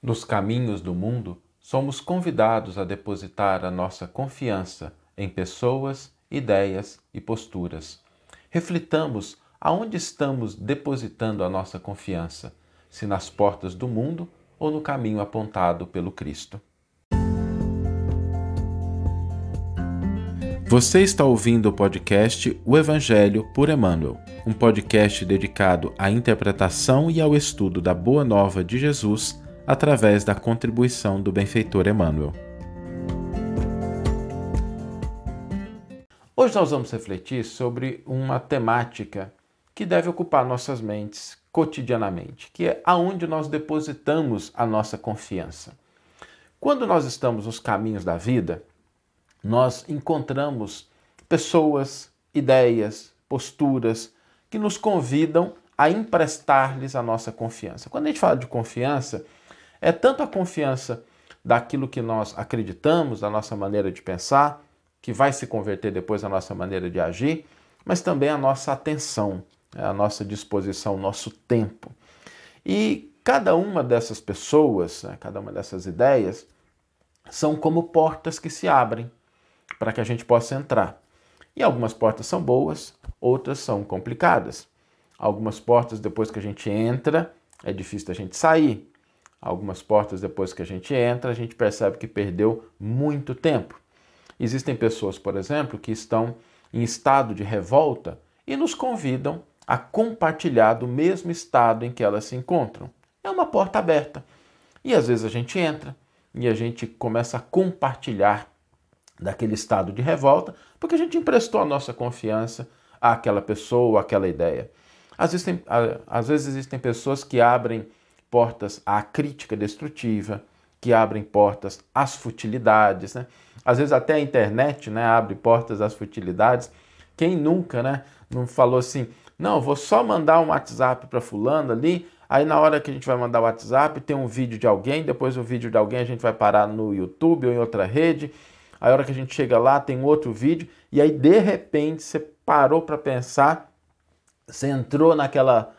Nos caminhos do mundo, somos convidados a depositar a nossa confiança em pessoas, ideias e posturas. Reflitamos aonde estamos depositando a nossa confiança, se nas portas do mundo ou no caminho apontado pelo Cristo. Você está ouvindo o podcast O Evangelho por Emmanuel, um podcast dedicado à interpretação e ao estudo da Boa Nova de Jesus através da contribuição do benfeitor Emmanuel. Hoje nós vamos refletir sobre uma temática que deve ocupar nossas mentes cotidianamente, que é aonde nós depositamos a nossa confiança. Quando nós estamos nos caminhos da vida, nós encontramos pessoas, ideias, posturas que nos convidam a emprestar-lhes a nossa confiança. Quando a gente fala de confiança, é tanto a confiança daquilo que nós acreditamos, da nossa maneira de pensar, que vai se converter depois na nossa maneira de agir, mas também a nossa atenção, né, a nossa disposição, o nosso tempo. E cada uma dessas pessoas, né, cada uma dessas ideias, são como portas que se abrem para que a gente possa entrar. E algumas portas são boas, outras são complicadas. Algumas portas, depois que a gente entra, é difícil a gente sair algumas portas depois que a gente entra, a gente percebe que perdeu muito tempo. Existem pessoas, por exemplo, que estão em estado de revolta e nos convidam a compartilhar do mesmo estado em que elas se encontram. É uma porta aberta. E às vezes a gente entra e a gente começa a compartilhar daquele estado de revolta, porque a gente emprestou a nossa confiança àquela pessoa, àquela ideia. Às vezes, tem, às vezes existem pessoas que abrem portas à crítica destrutiva, que abrem portas às futilidades, né? Às vezes até a internet, né, abre portas às futilidades. Quem nunca, né, não falou assim: "Não, vou só mandar um WhatsApp para fulano ali, aí na hora que a gente vai mandar o WhatsApp, tem um vídeo de alguém, depois o vídeo de alguém a gente vai parar no YouTube ou em outra rede. Aí a hora que a gente chega lá, tem outro vídeo, e aí de repente você parou para pensar, você entrou naquela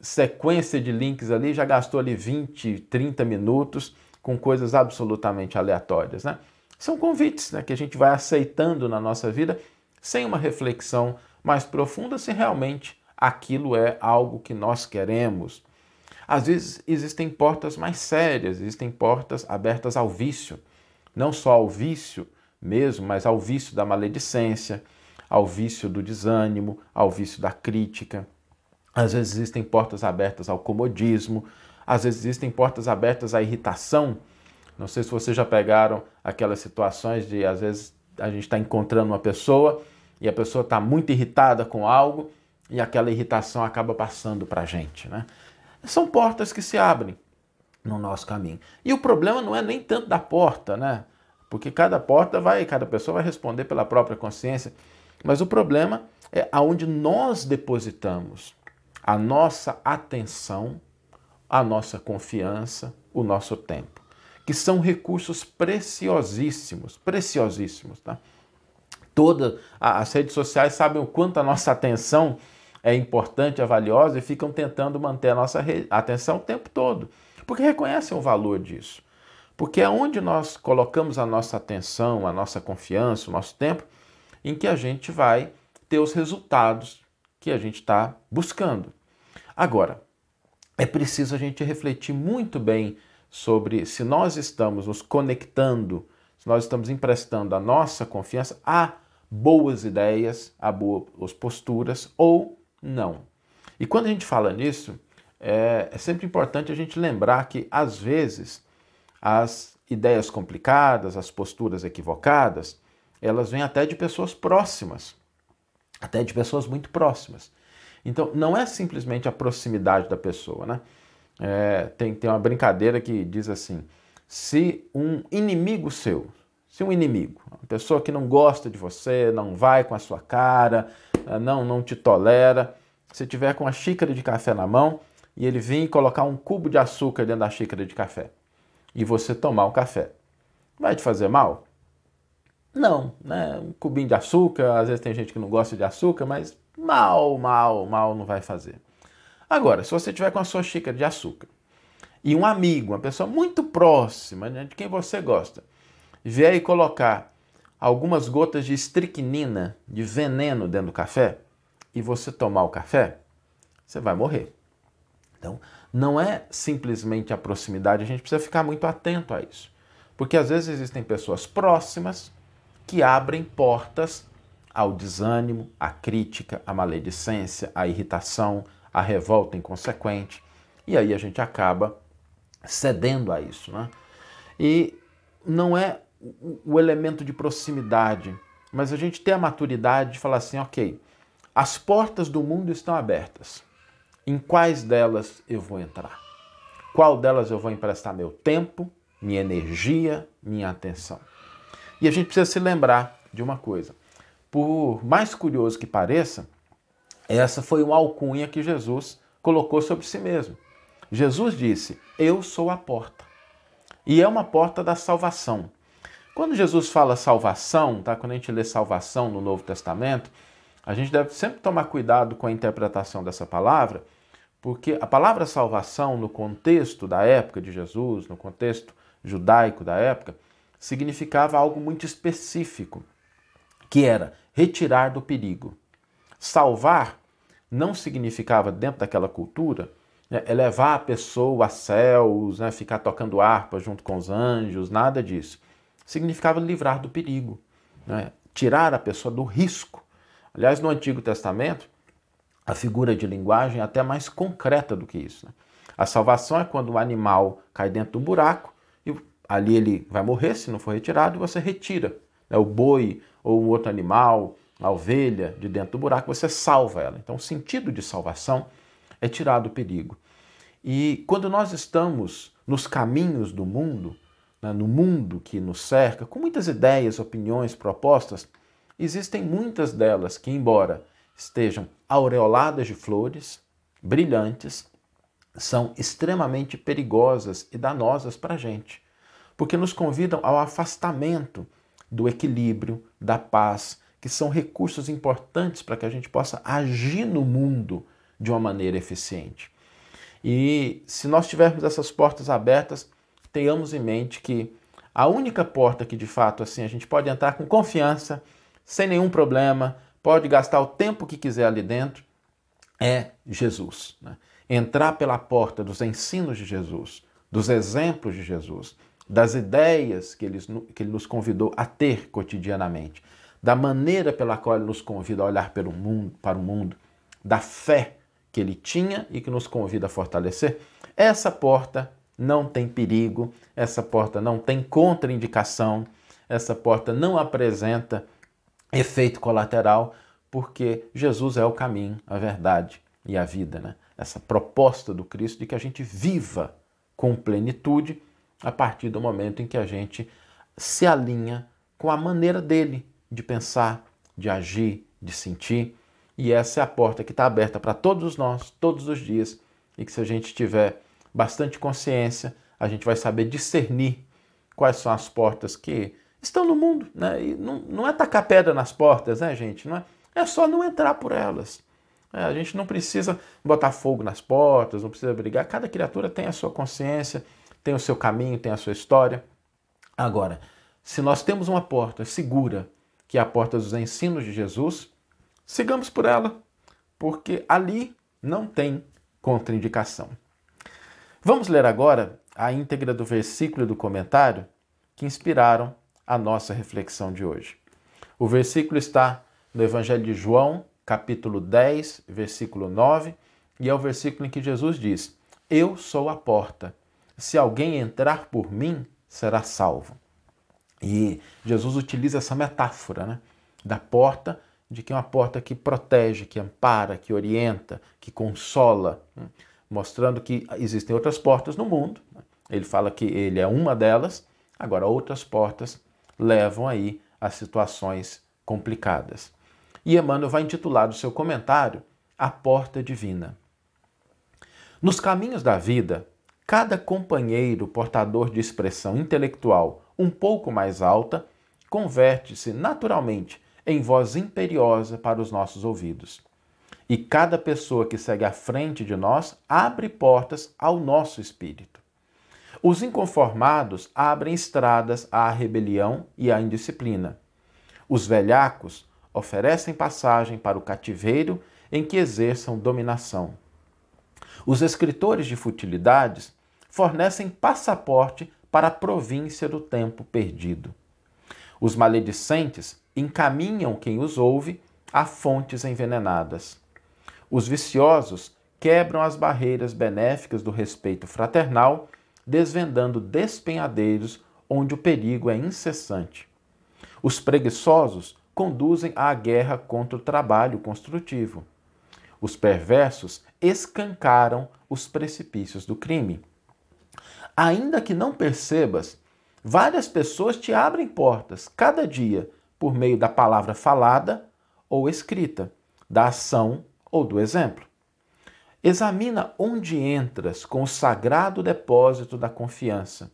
sequência de links ali, já gastou ali 20, 30 minutos com coisas absolutamente aleatórias, né? São convites né, que a gente vai aceitando na nossa vida sem uma reflexão mais profunda se realmente aquilo é algo que nós queremos. Às vezes existem portas mais sérias, existem portas abertas ao vício, não só ao vício mesmo, mas ao vício da maledicência, ao vício do desânimo, ao vício da crítica. Às vezes existem portas abertas ao comodismo, às vezes existem portas abertas à irritação. Não sei se vocês já pegaram aquelas situações de, às vezes, a gente está encontrando uma pessoa e a pessoa está muito irritada com algo e aquela irritação acaba passando para a gente. Né? São portas que se abrem no nosso caminho. E o problema não é nem tanto da porta, né? Porque cada porta vai, cada pessoa vai responder pela própria consciência. Mas o problema é aonde nós depositamos a nossa atenção, a nossa confiança, o nosso tempo, que são recursos preciosíssimos, preciosíssimos, tá? Todas as redes sociais sabem o quanto a nossa atenção é importante, é valiosa e ficam tentando manter a nossa atenção o tempo todo, porque reconhecem o valor disso. Porque é onde nós colocamos a nossa atenção, a nossa confiança, o nosso tempo, em que a gente vai ter os resultados que a gente está buscando. Agora, é preciso a gente refletir muito bem sobre se nós estamos nos conectando, se nós estamos emprestando a nossa confiança a boas ideias, a boas posturas ou não. E quando a gente fala nisso, é, é sempre importante a gente lembrar que, às vezes, as ideias complicadas, as posturas equivocadas, elas vêm até de pessoas próximas até de pessoas muito próximas. Então, não é simplesmente a proximidade da pessoa, né? É, tem, tem uma brincadeira que diz assim: se um inimigo seu, se um inimigo, uma pessoa que não gosta de você, não vai com a sua cara, é, não, não te tolera, se tiver com uma xícara de café na mão e ele vir colocar um cubo de açúcar dentro da xícara de café e você tomar o café, vai te fazer mal? Não, né? Um cubinho de açúcar, às vezes tem gente que não gosta de açúcar, mas mal, mal, mal não vai fazer. Agora, se você tiver com a sua xícara de açúcar e um amigo, uma pessoa muito próxima, né, de quem você gosta, vier e colocar algumas gotas de estricnina, de veneno dentro do café, e você tomar o café, você vai morrer. Então, não é simplesmente a proximidade, a gente precisa ficar muito atento a isso. Porque às vezes existem pessoas próximas que abrem portas ao desânimo, à crítica, à maledicência, à irritação, à revolta inconsequente. E aí a gente acaba cedendo a isso. Né? E não é o elemento de proximidade, mas a gente ter a maturidade de falar assim: ok, as portas do mundo estão abertas. Em quais delas eu vou entrar? Qual delas eu vou emprestar meu tempo, minha energia, minha atenção? E a gente precisa se lembrar de uma coisa. Por mais curioso que pareça, essa foi uma alcunha que Jesus colocou sobre si mesmo. Jesus disse: Eu sou a porta. E é uma porta da salvação. Quando Jesus fala salvação, tá? quando a gente lê salvação no Novo Testamento, a gente deve sempre tomar cuidado com a interpretação dessa palavra, porque a palavra salvação, no contexto da época de Jesus, no contexto judaico da época, significava algo muito específico, que era retirar do perigo. Salvar não significava, dentro daquela cultura, né, elevar a pessoa a céus, né, ficar tocando harpa junto com os anjos, nada disso significava livrar do perigo, né? tirar a pessoa do risco. Aliás, no Antigo Testamento, a figura de linguagem é até mais concreta do que isso. Né? A salvação é quando o animal cai dentro do buraco ali ele vai morrer se não for retirado você retira né? o boi ou um outro animal, a ovelha de dentro do buraco, você salva ela. Então, o sentido de salvação é tirar do perigo. E quando nós estamos nos caminhos do mundo, né, no mundo que nos cerca, com muitas ideias, opiniões, propostas, existem muitas delas que, embora estejam aureoladas de flores, brilhantes, são extremamente perigosas e danosas para a gente, porque nos convidam ao afastamento do equilíbrio, da paz, que são recursos importantes para que a gente possa agir no mundo de uma maneira eficiente. E se nós tivermos essas portas abertas, tenhamos em mente que a única porta que de fato assim a gente pode entrar com confiança, sem nenhum problema, pode gastar o tempo que quiser ali dentro, é Jesus. Né? Entrar pela porta dos ensinos de Jesus, dos exemplos de Jesus, das ideias que ele, que ele nos convidou a ter cotidianamente, da maneira pela qual ele nos convida a olhar pelo mundo, para o mundo, da fé que ele tinha e que nos convida a fortalecer, essa porta não tem perigo, essa porta não tem contraindicação, essa porta não apresenta efeito colateral, porque Jesus é o caminho, a verdade e a vida. Né? Essa proposta do Cristo de que a gente viva com plenitude a partir do momento em que a gente se alinha com a maneira dele de pensar, de agir, de sentir. E essa é a porta que está aberta para todos nós, todos os dias, e que se a gente tiver bastante consciência, a gente vai saber discernir quais são as portas que estão no mundo. Né? E não, não é tacar pedra nas portas, né, gente? Não é, é só não entrar por elas. É, a gente não precisa botar fogo nas portas, não precisa brigar. Cada criatura tem a sua consciência, tem o seu caminho, tem a sua história. Agora, se nós temos uma porta segura, que é a porta dos ensinos de Jesus, sigamos por ela, porque ali não tem contraindicação. Vamos ler agora a íntegra do versículo e do comentário que inspiraram a nossa reflexão de hoje. O versículo está no Evangelho de João, capítulo 10, versículo 9, e é o versículo em que Jesus diz: Eu sou a porta. Se alguém entrar por mim, será salvo. E Jesus utiliza essa metáfora né, da porta, de que é uma porta que protege, que ampara, que orienta, que consola mostrando que existem outras portas no mundo. Ele fala que ele é uma delas, agora outras portas levam aí a situações complicadas. E Emmanuel vai intitular o seu comentário A Porta Divina. Nos caminhos da vida, cada companheiro portador de expressão intelectual um pouco mais alta converte-se naturalmente em voz imperiosa para os nossos ouvidos. E cada pessoa que segue à frente de nós abre portas ao nosso espírito. Os inconformados abrem estradas à rebelião e à indisciplina. Os velhacos oferecem passagem para o cativeiro em que exerçam dominação. Os escritores de futilidades fornecem passaporte para a província do tempo perdido. Os maledicentes encaminham quem os ouve a fontes envenenadas. Os viciosos quebram as barreiras benéficas do respeito fraternal desvendando despenhadeiros onde o perigo é incessante. Os preguiçosos conduzem à guerra contra o trabalho construtivo. Os perversos escancaram os precipícios do crime. Ainda que não percebas, várias pessoas te abrem portas cada dia por meio da palavra falada ou escrita, da ação ou do exemplo. Examina onde entras com o sagrado depósito da confiança.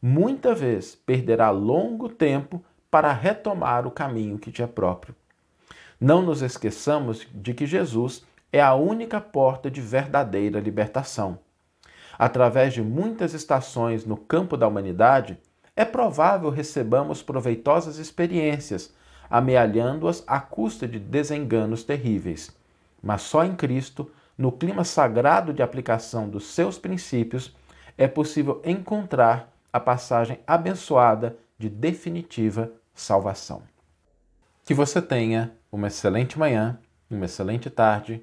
Muita vez perderá longo tempo para retomar o caminho que te é próprio. Não nos esqueçamos de que Jesus é a única porta de verdadeira libertação. Através de muitas estações no campo da humanidade, é provável recebamos proveitosas experiências, amealhando-as à custa de desenganos terríveis. Mas só em Cristo no clima sagrado de aplicação dos seus princípios, é possível encontrar a passagem abençoada de definitiva salvação. Que você tenha uma excelente manhã, uma excelente tarde